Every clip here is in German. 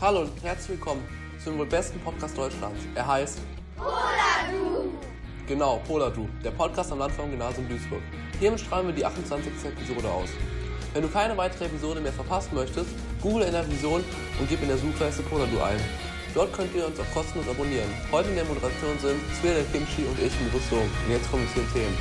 Hallo und herzlich willkommen zum wohl besten Podcast Deutschlands. Er heißt Poladu. Genau, Poladu, der Podcast am Land vom Gymnasium Duisburg. Hiermit strahlen wir die 28. Episode aus. Wenn du keine weitere Episode mehr verpassen möchtest, google in der Vision und gib in der Suchleiste Poladu ein. Dort könnt ihr uns auch kostenlos abonnieren. Heute in der Moderation sind Svea der Kimchi und ich, Mirus Song. Und jetzt kommen wir zu den Themen.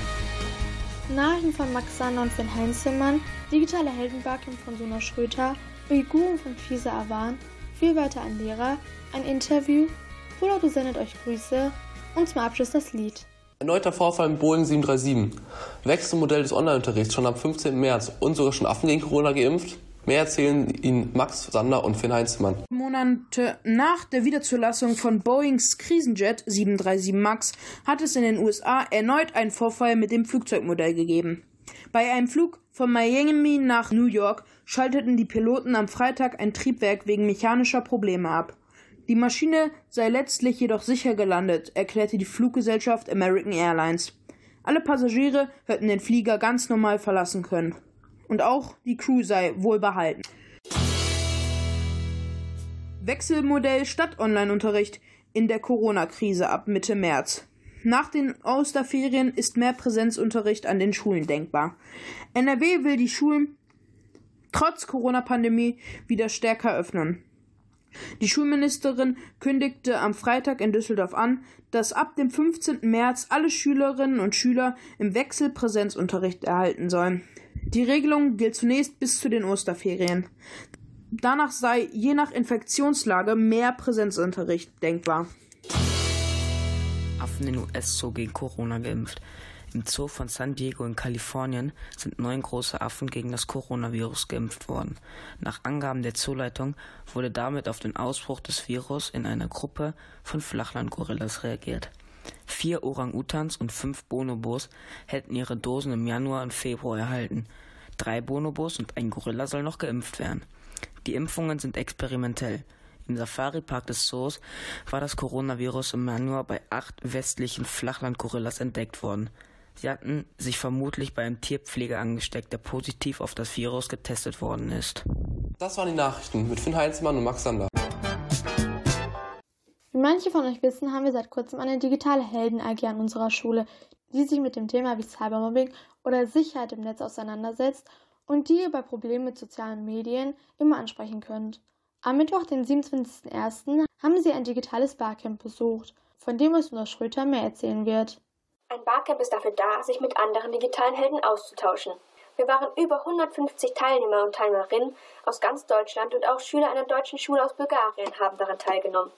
Nachrichten von Max Sander und Finn Heinzelmann, digitale Heldenbarken von Suna Schröter, Uiguren von Fisa Awan, viel weiter an Lehrer, ein Interview, Poladu sendet euch Grüße und zum Abschluss das Lied. Erneuter Vorfall im Boeing 737. Wechselmodell des Online-Unterrichts schon am 15. März sogar schon Affen gegen Corona geimpft. Mehr erzählen Ihnen Max Sander und Finn Heinzmann. Monate nach der Wiederzulassung von Boeings Krisenjet 737 MAX hat es in den USA erneut einen Vorfall mit dem Flugzeugmodell gegeben. Bei einem Flug von Miami nach New York schalteten die Piloten am Freitag ein Triebwerk wegen mechanischer Probleme ab. Die Maschine sei letztlich jedoch sicher gelandet, erklärte die Fluggesellschaft American Airlines. Alle Passagiere hätten den Flieger ganz normal verlassen können. Und auch die Crew sei wohlbehalten. Wechselmodell statt Online-Unterricht in der Corona-Krise ab Mitte März. Nach den Osterferien ist mehr Präsenzunterricht an den Schulen denkbar. NRW will die Schulen trotz Corona-Pandemie wieder stärker öffnen. Die Schulministerin kündigte am Freitag in Düsseldorf an, dass ab dem 15. März alle Schülerinnen und Schüler im Wechsel Präsenzunterricht erhalten sollen. Die Regelung gilt zunächst bis zu den Osterferien. Danach sei je nach Infektionslage mehr Präsenzunterricht denkbar. Affen in US-Zoo gegen Corona geimpft. Im Zoo von San Diego in Kalifornien sind neun große Affen gegen das Coronavirus geimpft worden. Nach Angaben der Zooleitung wurde damit auf den Ausbruch des Virus in einer Gruppe von Flachlandgorillas reagiert. Vier Orang-Utans und fünf Bonobos hätten ihre Dosen im Januar und Februar erhalten. Drei Bonobos und ein Gorilla sollen noch geimpft werden. Die Impfungen sind experimentell. Im Safari-Park des Zoos war das Coronavirus im Januar bei acht westlichen Flachlandgorillas entdeckt worden. Sie hatten sich vermutlich bei einem Tierpfleger angesteckt, der positiv auf das Virus getestet worden ist. Das waren die Nachrichten mit Finn Heinzmann und Max Sander. Wie manche von euch wissen, haben wir seit kurzem eine digitale Helden-AG an unserer Schule, die sich mit dem Thema wie Cybermobbing oder Sicherheit im Netz auseinandersetzt und die ihr bei Problemen mit sozialen Medien immer ansprechen könnt. Am Mittwoch, den 27.01., haben sie ein digitales Barcamp besucht, von dem uns unser Schröter mehr erzählen wird. Ein Barcamp ist dafür da, sich mit anderen digitalen Helden auszutauschen. Wir waren über 150 Teilnehmer und Teilnehmerinnen aus ganz Deutschland und auch Schüler einer deutschen Schule aus Bulgarien haben daran teilgenommen.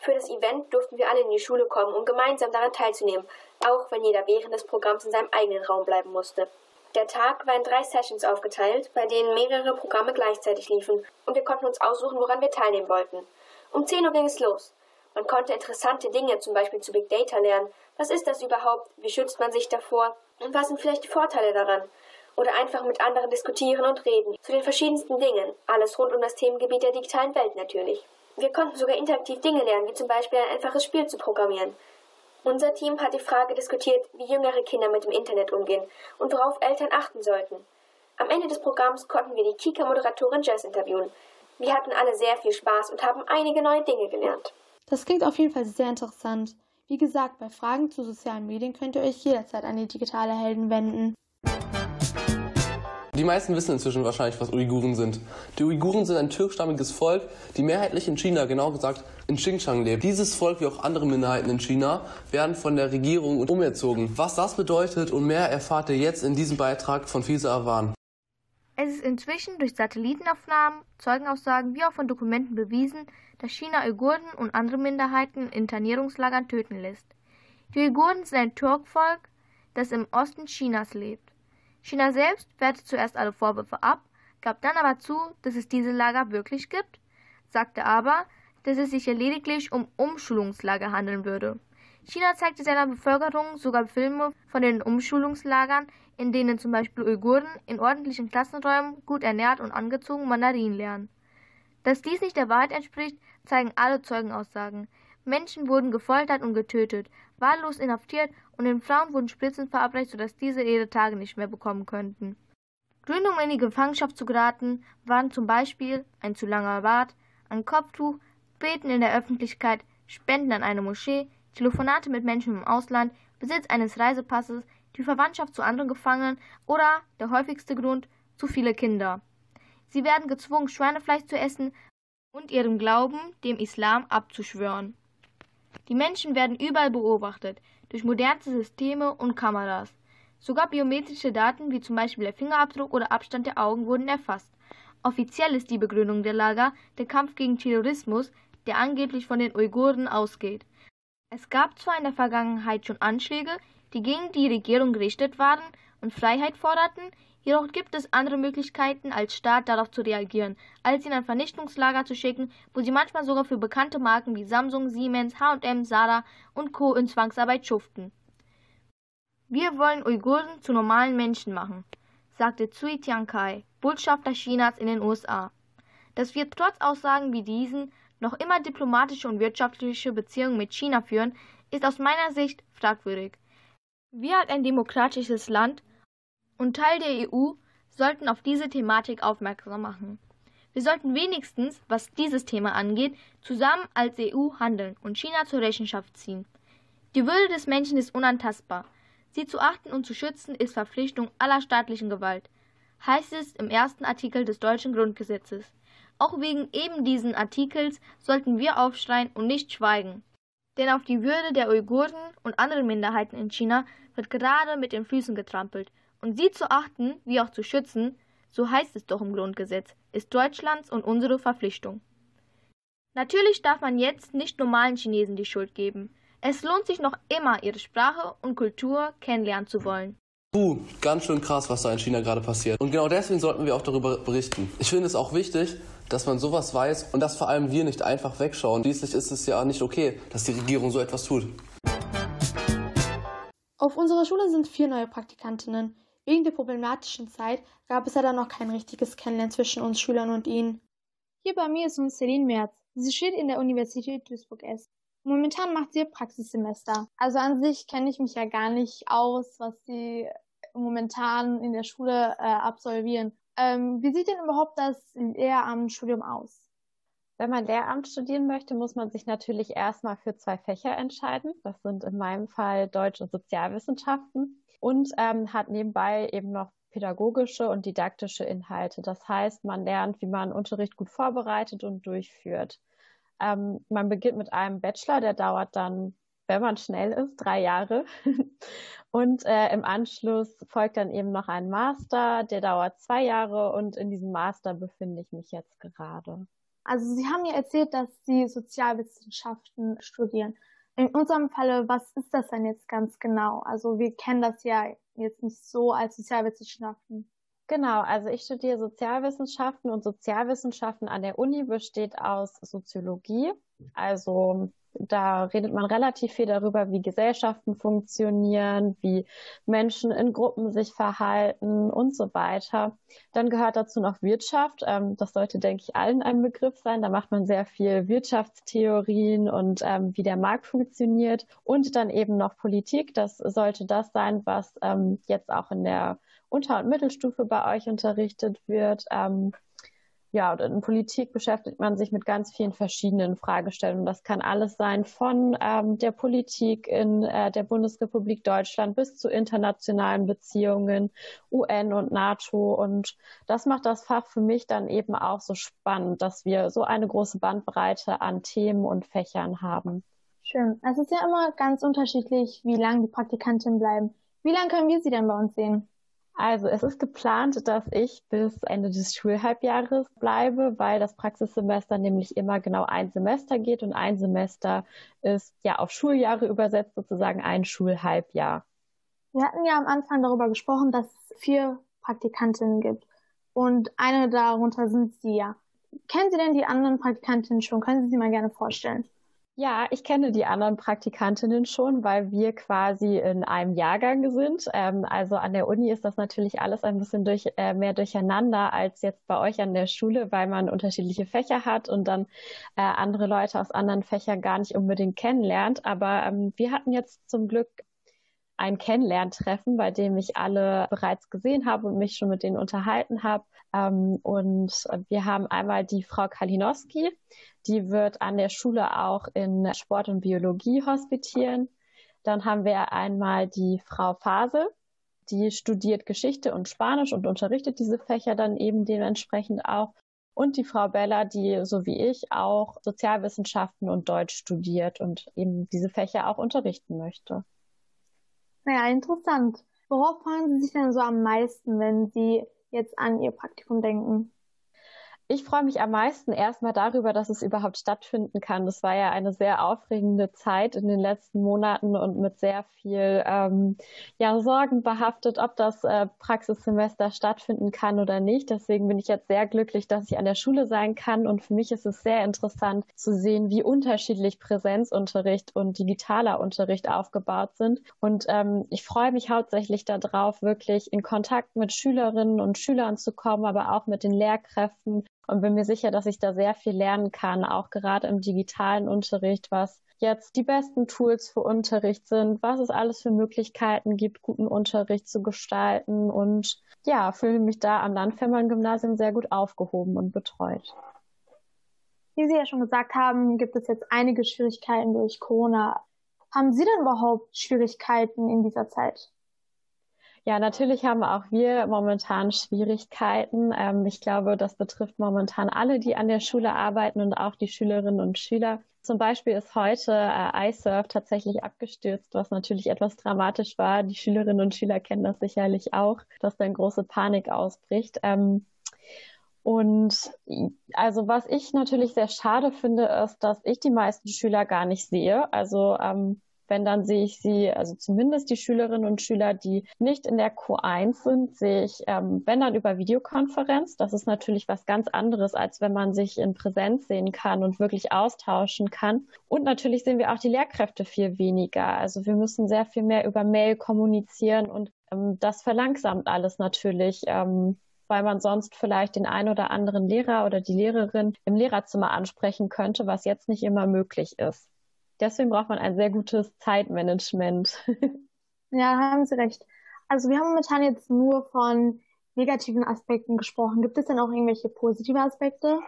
Für das Event durften wir alle in die Schule kommen, um gemeinsam daran teilzunehmen, auch wenn jeder während des Programms in seinem eigenen Raum bleiben musste. Der Tag war in drei Sessions aufgeteilt, bei denen mehrere Programme gleichzeitig liefen, und wir konnten uns aussuchen, woran wir teilnehmen wollten. Um 10 Uhr ging es los. Man konnte interessante Dinge, zum Beispiel zu Big Data, lernen. Was ist das überhaupt? Wie schützt man sich davor? Und was sind vielleicht die Vorteile daran? Oder einfach mit anderen diskutieren und reden. Zu den verschiedensten Dingen. Alles rund um das Themengebiet der digitalen Welt natürlich. Wir konnten sogar interaktiv Dinge lernen, wie zum Beispiel ein einfaches Spiel zu programmieren. Unser Team hat die Frage diskutiert, wie jüngere Kinder mit dem Internet umgehen und worauf Eltern achten sollten. Am Ende des Programms konnten wir die Kika-Moderatorin Jess interviewen. Wir hatten alle sehr viel Spaß und haben einige neue Dinge gelernt. Das klingt auf jeden Fall sehr interessant. Wie gesagt, bei Fragen zu sozialen Medien könnt ihr euch jederzeit an die digitale Helden wenden. Die meisten wissen inzwischen wahrscheinlich, was Uiguren sind. Die Uiguren sind ein türkstammiges Volk, die mehrheitlich in China, genau gesagt in Xinjiang lebt. Dieses Volk, wie auch andere Minderheiten in China, werden von der Regierung umerzogen. Was das bedeutet und mehr erfahrt ihr jetzt in diesem Beitrag von Fisa Awan. Es ist inzwischen durch Satellitenaufnahmen, Zeugenaussagen wie auch von Dokumenten bewiesen, dass China Uiguren und andere Minderheiten in Internierungslagern töten lässt. Die Uiguren sind ein Turkvolk, das im Osten Chinas lebt. China selbst wehrte zuerst alle Vorwürfe ab, gab dann aber zu, dass es diese Lager wirklich gibt, sagte aber, dass es sich hier lediglich um Umschulungslager handeln würde. China zeigte seiner Bevölkerung sogar Filme von den Umschulungslagern, in denen zum Beispiel Uiguren in ordentlichen Klassenräumen gut ernährt und angezogen Mandarin lernen. Dass dies nicht der Wahrheit entspricht, zeigen alle Zeugenaussagen. Menschen wurden gefoltert und getötet, wahllos inhaftiert und den Frauen wurden Spritzen verabreicht, sodass diese ihre Tage nicht mehr bekommen könnten. Gründe, um in die Gefangenschaft zu geraten, waren zum Beispiel ein zu langer Bart, ein Kopftuch, Beten in der Öffentlichkeit, Spenden an eine Moschee, Telefonate mit Menschen im Ausland, Besitz eines Reisepasses, die Verwandtschaft zu anderen Gefangenen oder, der häufigste Grund, zu viele Kinder. Sie werden gezwungen, Schweinefleisch zu essen und ihrem Glauben, dem Islam, abzuschwören. Die Menschen werden überall beobachtet, durch modernste Systeme und Kameras. Sogar biometrische Daten wie zum Beispiel der Fingerabdruck oder Abstand der Augen wurden erfasst. Offiziell ist die Begründung der Lager der Kampf gegen Terrorismus, der angeblich von den Uiguren ausgeht. Es gab zwar in der Vergangenheit schon Anschläge, die gegen die Regierung gerichtet waren und Freiheit forderten, jedoch gibt es andere Möglichkeiten als Staat darauf zu reagieren, als in ein Vernichtungslager zu schicken, wo sie manchmal sogar für bekannte Marken wie Samsung, Siemens, H&M, Zara und Co. in Zwangsarbeit schuften. Wir wollen Uiguren zu normalen Menschen machen, sagte Tsui Tiankai, Botschafter Chinas in den USA. Dass wir trotz Aussagen wie diesen noch immer diplomatische und wirtschaftliche Beziehungen mit China führen, ist aus meiner Sicht fragwürdig. Wir als ein demokratisches Land und Teil der EU sollten auf diese Thematik aufmerksam machen. Wir sollten wenigstens, was dieses Thema angeht, zusammen als EU handeln und China zur Rechenschaft ziehen. Die Würde des Menschen ist unantastbar. Sie zu achten und zu schützen ist Verpflichtung aller staatlichen Gewalt, heißt es im ersten Artikel des deutschen Grundgesetzes. Auch wegen eben diesen Artikels sollten wir aufschreien und nicht schweigen. Denn auf die Würde der Uiguren und anderen Minderheiten in China wird gerade mit den Füßen getrampelt. Und sie zu achten, wie auch zu schützen, so heißt es doch im Grundgesetz, ist Deutschlands und unsere Verpflichtung. Natürlich darf man jetzt nicht normalen Chinesen die Schuld geben. Es lohnt sich noch immer, ihre Sprache und Kultur kennenlernen zu wollen. Puh, ganz schön krass, was da in China gerade passiert. Und genau deswegen sollten wir auch darüber berichten. Ich finde es auch wichtig, dass man sowas weiß und dass vor allem wir nicht einfach wegschauen. Schließlich ist es ja nicht okay, dass die Regierung so etwas tut. Auf unserer Schule sind vier neue Praktikantinnen. Wegen der problematischen Zeit gab es ja dann noch kein richtiges Kennenlernen zwischen uns Schülern und ihnen. Hier bei mir ist uns Celine Merz. Sie steht in der Universität Duisburg-Essen. Momentan macht sie Praxissemester. Also an sich kenne ich mich ja gar nicht aus, was sie momentan in der Schule äh, absolvieren. Ähm, wie sieht denn überhaupt das Lehramtsstudium aus? Wenn man Lehramt studieren möchte, muss man sich natürlich erstmal für zwei Fächer entscheiden. Das sind in meinem Fall Deutsch und Sozialwissenschaften und ähm, hat nebenbei eben noch pädagogische und didaktische Inhalte. Das heißt, man lernt, wie man Unterricht gut vorbereitet und durchführt. Ähm, man beginnt mit einem Bachelor, der dauert dann wenn man schnell ist, drei Jahre. Und äh, im Anschluss folgt dann eben noch ein Master, der dauert zwei Jahre und in diesem Master befinde ich mich jetzt gerade. Also Sie haben ja erzählt, dass Sie Sozialwissenschaften studieren. In unserem Falle, was ist das denn jetzt ganz genau? Also wir kennen das ja jetzt nicht so als Sozialwissenschaften. Genau, also ich studiere Sozialwissenschaften und Sozialwissenschaften an der Uni besteht aus Soziologie, also da redet man relativ viel darüber, wie Gesellschaften funktionieren, wie Menschen in Gruppen sich verhalten und so weiter. Dann gehört dazu noch Wirtschaft. Ähm, das sollte, denke ich, allen ein Begriff sein. Da macht man sehr viel Wirtschaftstheorien und ähm, wie der Markt funktioniert. Und dann eben noch Politik. Das sollte das sein, was ähm, jetzt auch in der Unter- und Mittelstufe bei euch unterrichtet wird. Ja, und in Politik beschäftigt man sich mit ganz vielen verschiedenen Fragestellungen. Das kann alles sein von ähm, der Politik in äh, der Bundesrepublik Deutschland bis zu internationalen Beziehungen, UN und NATO. Und das macht das Fach für mich dann eben auch so spannend, dass wir so eine große Bandbreite an Themen und Fächern haben. Schön. Es ist ja immer ganz unterschiedlich, wie lange die Praktikantinnen bleiben. Wie lange können wir sie denn bei uns sehen? Also es ist geplant, dass ich bis Ende des Schulhalbjahres bleibe, weil das Praxissemester nämlich immer genau ein Semester geht und ein Semester ist ja auf Schuljahre übersetzt sozusagen ein Schulhalbjahr. Wir hatten ja am Anfang darüber gesprochen, dass es vier Praktikantinnen gibt und eine darunter sind Sie ja. Kennen Sie denn die anderen Praktikantinnen schon? Können Sie sie mal gerne vorstellen? Ja, ich kenne die anderen Praktikantinnen schon, weil wir quasi in einem Jahrgang sind. Ähm, also an der Uni ist das natürlich alles ein bisschen durch, äh, mehr durcheinander als jetzt bei euch an der Schule, weil man unterschiedliche Fächer hat und dann äh, andere Leute aus anderen Fächern gar nicht unbedingt kennenlernt. Aber ähm, wir hatten jetzt zum Glück ein Kennenlerntreffen, bei dem ich alle bereits gesehen habe und mich schon mit denen unterhalten habe. Ähm, und wir haben einmal die Frau Kalinowski, die wird an der Schule auch in Sport und Biologie hospitieren. Dann haben wir einmal die Frau Fasel, die studiert Geschichte und Spanisch und unterrichtet diese Fächer dann eben dementsprechend auch. Und die Frau Bella, die so wie ich auch Sozialwissenschaften und Deutsch studiert und eben diese Fächer auch unterrichten möchte. Naja, interessant. Worauf freuen Sie sich denn so am meisten, wenn Sie jetzt an Ihr Praktikum denken? Ich freue mich am meisten erstmal darüber, dass es überhaupt stattfinden kann. Das war ja eine sehr aufregende Zeit in den letzten Monaten und mit sehr viel ähm, ja, Sorgen behaftet, ob das äh, Praxissemester stattfinden kann oder nicht. Deswegen bin ich jetzt sehr glücklich, dass ich an der Schule sein kann. Und für mich ist es sehr interessant zu sehen, wie unterschiedlich Präsenzunterricht und digitaler Unterricht aufgebaut sind. Und ähm, ich freue mich hauptsächlich darauf, wirklich in Kontakt mit Schülerinnen und Schülern zu kommen, aber auch mit den Lehrkräften und bin mir sicher, dass ich da sehr viel lernen kann, auch gerade im digitalen Unterricht, was jetzt die besten Tools für Unterricht sind, was es alles für Möglichkeiten gibt, guten Unterricht zu gestalten und ja, fühle mich da am Landfemmern-Gymnasium sehr gut aufgehoben und betreut. Wie Sie ja schon gesagt haben, gibt es jetzt einige Schwierigkeiten durch Corona. Haben Sie denn überhaupt Schwierigkeiten in dieser Zeit? Ja, natürlich haben auch wir momentan Schwierigkeiten. Ähm, ich glaube, das betrifft momentan alle, die an der Schule arbeiten und auch die Schülerinnen und Schüler. Zum Beispiel ist heute äh, iSurf tatsächlich abgestürzt, was natürlich etwas dramatisch war. Die Schülerinnen und Schüler kennen das sicherlich auch, dass dann große Panik ausbricht. Ähm, und also was ich natürlich sehr schade finde, ist, dass ich die meisten Schüler gar nicht sehe. Also ähm, wenn, dann sehe ich sie, also zumindest die Schülerinnen und Schüler, die nicht in der Q1 sind, sehe ich, ähm, wenn dann über Videokonferenz. Das ist natürlich was ganz anderes, als wenn man sich in Präsenz sehen kann und wirklich austauschen kann. Und natürlich sehen wir auch die Lehrkräfte viel weniger. Also wir müssen sehr viel mehr über Mail kommunizieren und ähm, das verlangsamt alles natürlich. Ähm, weil man sonst vielleicht den einen oder anderen Lehrer oder die Lehrerin im Lehrerzimmer ansprechen könnte, was jetzt nicht immer möglich ist. Deswegen braucht man ein sehr gutes Zeitmanagement. ja, haben Sie recht. Also wir haben momentan jetzt nur von negativen Aspekten gesprochen. Gibt es denn auch irgendwelche positive Aspekte?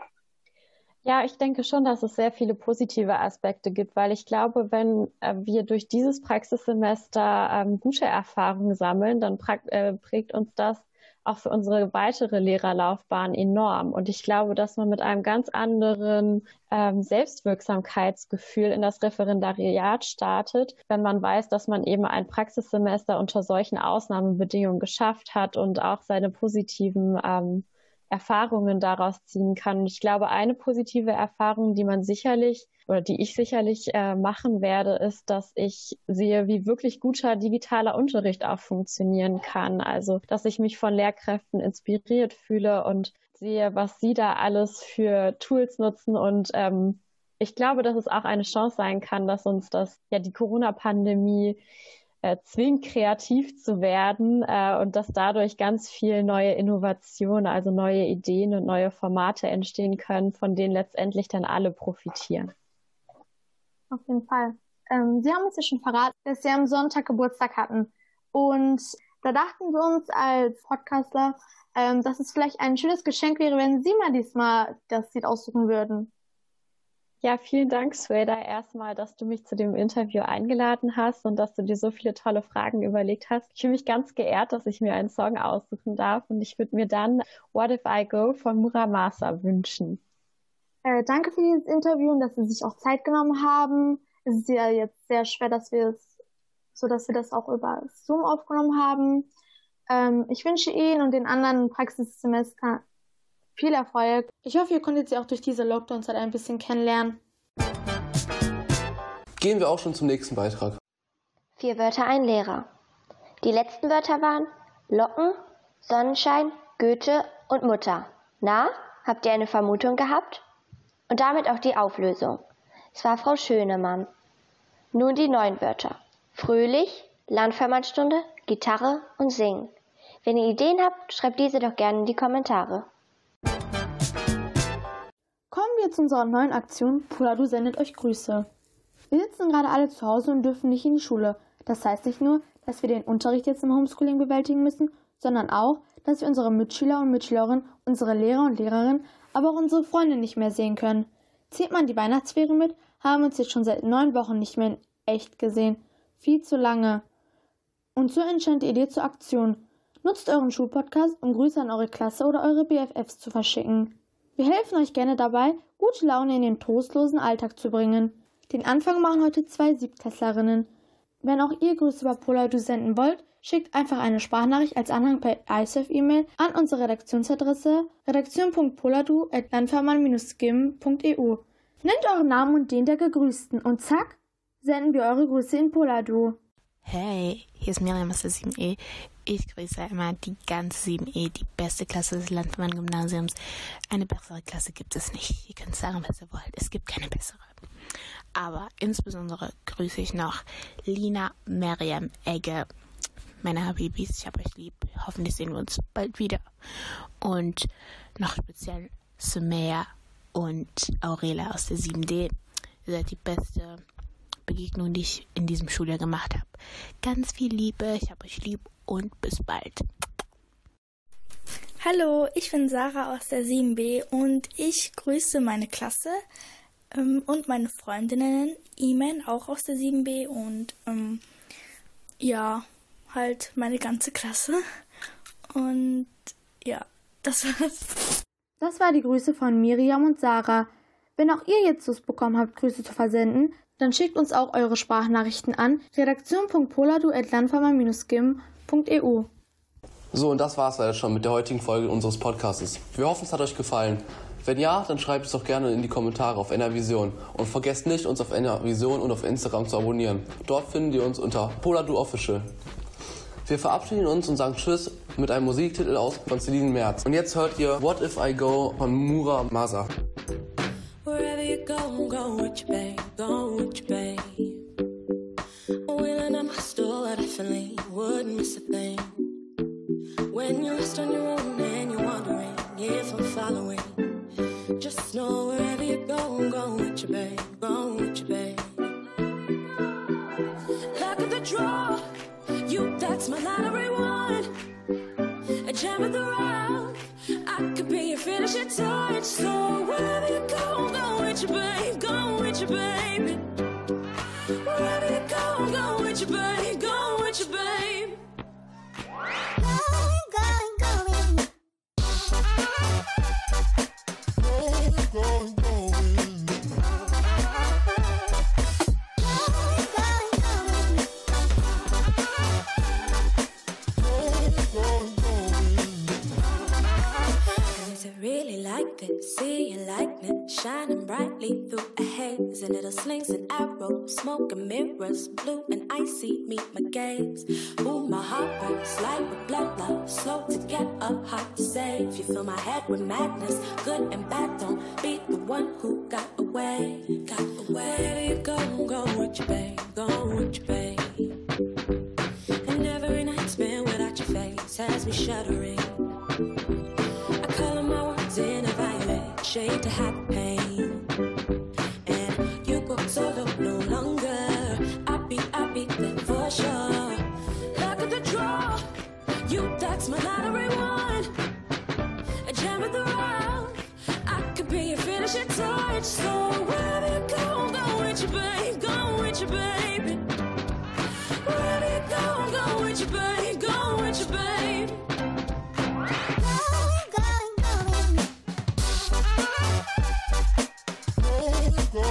Ja, ich denke schon, dass es sehr viele positive Aspekte gibt, weil ich glaube, wenn äh, wir durch dieses Praxissemester ähm, gute Erfahrungen sammeln, dann äh, prägt uns das auch für unsere weitere Lehrerlaufbahn enorm. Und ich glaube, dass man mit einem ganz anderen ähm, Selbstwirksamkeitsgefühl in das Referendariat startet, wenn man weiß, dass man eben ein Praxissemester unter solchen Ausnahmebedingungen geschafft hat und auch seine positiven ähm, Erfahrungen daraus ziehen kann. Und ich glaube, eine positive Erfahrung, die man sicherlich oder die ich sicherlich äh, machen werde, ist, dass ich sehe, wie wirklich guter digitaler Unterricht auch funktionieren kann. Also, dass ich mich von Lehrkräften inspiriert fühle und sehe, was sie da alles für Tools nutzen und ähm, ich glaube, dass es auch eine Chance sein kann, dass uns das ja die Corona-Pandemie äh, zwingt, kreativ zu werden äh, und dass dadurch ganz viel neue Innovationen, also neue Ideen und neue Formate entstehen können, von denen letztendlich dann alle profitieren. Auf jeden Fall. Ähm, Sie haben uns ja schon verraten, dass Sie am Sonntag Geburtstag hatten. Und da dachten wir uns als Podcastler, ähm, dass es vielleicht ein schönes Geschenk wäre, wenn Sie mal diesmal das Lied aussuchen würden. Ja, vielen Dank, Sweda, erstmal, dass du mich zu dem Interview eingeladen hast und dass du dir so viele tolle Fragen überlegt hast. Ich fühle mich ganz geehrt, dass ich mir einen Song aussuchen darf und ich würde mir dann What If I Go von Muramasa wünschen. Äh, danke für dieses Interview und dass Sie sich auch Zeit genommen haben. Es ist ja jetzt sehr schwer, dass wir es, so dass wir das auch über Zoom aufgenommen haben. Ähm, ich wünsche Ihnen und den anderen Praxissemester viel Erfolg. Ich hoffe, ihr konntet sie auch durch diese Lockdowns halt ein bisschen kennenlernen. Gehen wir auch schon zum nächsten Beitrag. Vier Wörter, ein Lehrer. Die letzten Wörter waren Locken, Sonnenschein, Goethe und Mutter. Na, habt ihr eine Vermutung gehabt? Und damit auch die Auflösung. Es war Frau Schönemann. Nun die neuen Wörter. Fröhlich, Landvermannstunde, Gitarre und Singen. Wenn ihr Ideen habt, schreibt diese doch gerne in die Kommentare. Kommen wir zu unserer neuen Aktion Puladu sendet euch Grüße. Wir sitzen gerade alle zu Hause und dürfen nicht in die Schule. Das heißt nicht nur, dass wir den Unterricht jetzt im Homeschooling bewältigen müssen, sondern auch, dass wir unsere Mitschüler und Mitschülerinnen, unsere Lehrer und Lehrerinnen, aber auch unsere Freunde nicht mehr sehen können. Zählt man die Weihnachtsferien mit, haben wir uns jetzt schon seit neun Wochen nicht mehr in echt gesehen. Viel zu lange. Und so entstand die Idee zur Aktion. Nutzt euren Schulpodcast, um Grüße an eure Klasse oder eure BFFs zu verschicken. Wir helfen euch gerne dabei, gute Laune in den trostlosen Alltag zu bringen. Den Anfang machen heute zwei Siebtklässlerinnen. Wenn auch ihr Grüße über Poladu senden wollt, schickt einfach eine Sprachnachricht als Anhang per iSurf-E-Mail an unsere Redaktionsadresse redaktion.poladu.landvermann-skim.eu. Nennt euren Namen und den der Gegrüßten und zack, senden wir eure Grüße in Poladu. Hey, hier ist Miriam aus der 7e. Ich grüße immer die ganze 7e, die beste Klasse des Landmann-Gymnasiums. Eine bessere Klasse gibt es nicht. Ihr könnt sagen, was ihr wollt. Es gibt keine bessere. Aber insbesondere grüße ich noch Lina, Miriam, Egge, meine Habibis. Ich habe euch lieb. Hoffentlich sehen wir uns bald wieder. Und noch speziell Sumea und Aurelia aus der 7D. Ihr seid die beste Begegnung, die ich in diesem Schuljahr gemacht habe. Ganz viel Liebe, ich habe euch lieb und bis bald. Hallo, ich bin Sarah aus der 7b und ich grüße meine Klasse ähm, und meine Freundinnen, Iman auch aus der 7b und ähm, ja, halt meine ganze Klasse. Und ja, das war's. Das war die Grüße von Miriam und Sarah. Wenn auch ihr jetzt Lust bekommen habt, Grüße zu versenden, dann schickt uns auch eure Sprachnachrichten an redaktion.poladu.landfarmer-skim.eu. So, und das war's leider schon mit der heutigen Folge unseres Podcasts. Wir hoffen, es hat euch gefallen. Wenn ja, dann schreibt es doch gerne in die Kommentare auf NRVision. Und vergesst nicht, uns auf NRVision und auf Instagram zu abonnieren. Dort finden ihr uns unter Poladu Official. Wir verabschieden uns und sagen Tschüss mit einem Musiktitel aus von Celine Merz. Und jetzt hört ihr What If I Go von Mura Masa. Wherever you go, go with your babe, go with your babe. Wheeling up my store, I definitely wouldn't miss a thing. When you're lost on your own and you're wondering if I'm following, that's my lottery one. A gem of the round, I could be your finishing touch. So wherever you go, go with your babe, go with your baby. Wherever you go, go with your babe, go with your babe. Brightly through a haze. A little slings and arrows, smoke and mirrors, blue and icy meet my gaze. Ooh, my heart burns like with blood love, slow to get up, hard to save. You fill my head with madness, good and bad. Don't be the one who got away, got away. Wherever you go, go with your babe, go with your babe. And every night spent without your face has me shuddering. Be your finishing touch. So wherever you go, go with your babe, go with your baby. Wherever you go, go with your babe, go with your babe. Wherever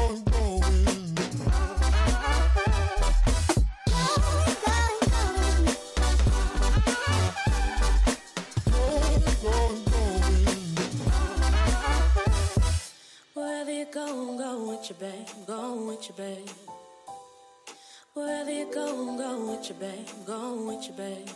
Wherever you go, go with your babe, go with your babe.